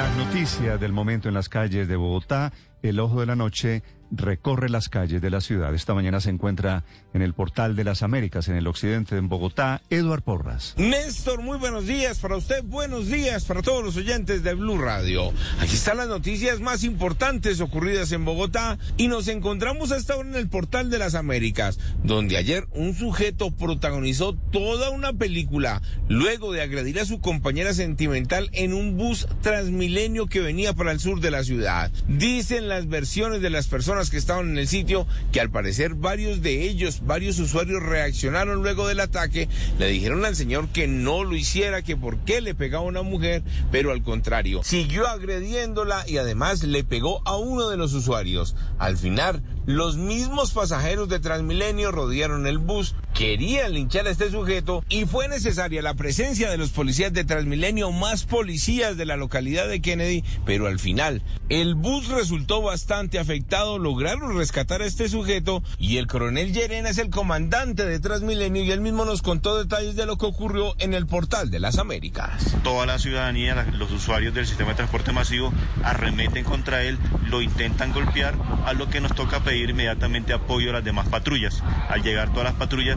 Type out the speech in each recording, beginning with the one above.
Las noticias del momento en las calles de Bogotá. El ojo de la noche recorre las calles de la ciudad. Esta mañana se encuentra en el Portal de las Américas, en el occidente de Bogotá, Eduard Porras. Néstor, muy buenos días para usted, buenos días para todos los oyentes de Blue Radio. Aquí están las noticias más importantes ocurridas en Bogotá y nos encontramos hasta ahora en el Portal de las Américas, donde ayer un sujeto protagonizó toda una película luego de agredir a su compañera sentimental en un bus transmilenio que venía para el sur de la ciudad. Dicen las versiones de las personas que estaban en el sitio que al parecer varios de ellos, varios usuarios reaccionaron luego del ataque, le dijeron al señor que no lo hiciera, que por qué le pegaba a una mujer, pero al contrario, siguió agrediéndola y además le pegó a uno de los usuarios. Al final, los mismos pasajeros de Transmilenio rodearon el bus, querían linchar a este sujeto y fue necesaria la presencia de los policías de Transmilenio, más policías de la localidad de Kennedy, pero al final el bus resultó bastante afectado, lograron rescatar a este sujeto y el coronel Llerena es el comandante de Transmilenio y él mismo nos contó detalles de lo que ocurrió en el portal de las Américas. Toda la ciudadanía, los usuarios del sistema de transporte masivo arremeten contra él, lo intentan golpear, a lo que nos toca pedir inmediatamente apoyo a las demás patrullas. Al llegar todas las patrullas,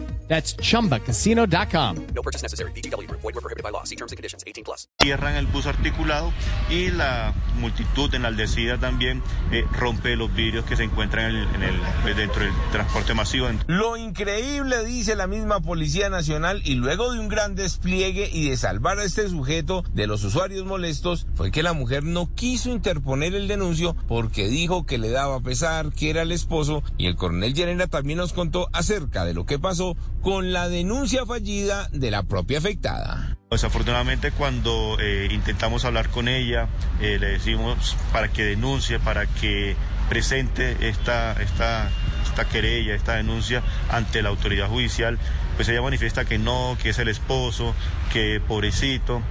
That's chumbacasino.com. No purchase necessary. VGW Group. Void were prohibited by law. See terms and conditions. 18 plus. Cierran el bus articulado y la multitud enaldecida también eh, rompe los vidrios que se encuentran en el, en el, pues, dentro del transporte masivo. Lo increíble, dice la misma Policía Nacional, y luego de un gran despliegue y de salvar a este sujeto de los usuarios molestos, fue que la mujer no quiso interponer el denuncio porque dijo que le daba pesar, que era el esposo, y el coronel Llerena también nos contó acerca de lo que pasó con la denuncia fallida de la propia afectada. Desafortunadamente cuando eh, intentamos hablar con ella, eh, le decimos para que denuncie, para que presente esta, esta, esta querella, esta denuncia ante la autoridad judicial, pues ella manifiesta que no, que es el esposo, que pobrecito.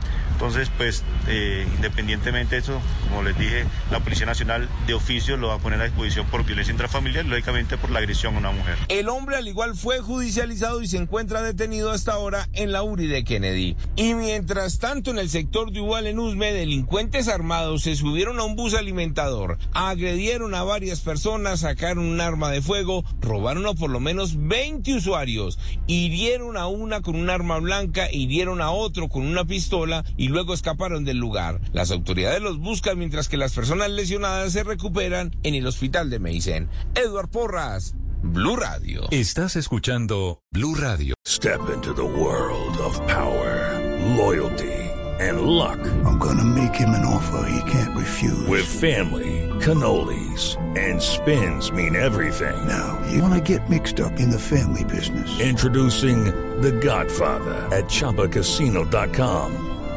Entonces, pues eh, independientemente de eso, como les dije, la Policía Nacional de oficio lo va a poner a disposición por violencia intrafamiliar, lógicamente por la agresión a una mujer. El hombre al igual fue judicializado y se encuentra detenido hasta ahora en la URI de Kennedy. Y mientras tanto en el sector de Igual en Usme, delincuentes armados se subieron a un bus alimentador, agredieron a varias personas, sacaron un arma de fuego, robaron a por lo menos 20 usuarios, hirieron a una con un arma blanca, hirieron a otro con una pistola y luego escaparon del lugar. Las autoridades los buscan mientras que las personas lesionadas se recuperan en el hospital de Meisen. Edward Porras, Blue Radio. Estás escuchando Blue Radio. Step into the world of power, loyalty and luck. I'm gonna make him an offer he can't refuse. With family, cannolis and spins mean everything. Now, you wanna get mixed up in the family business. Introducing The Godfather at Choppacasino.com.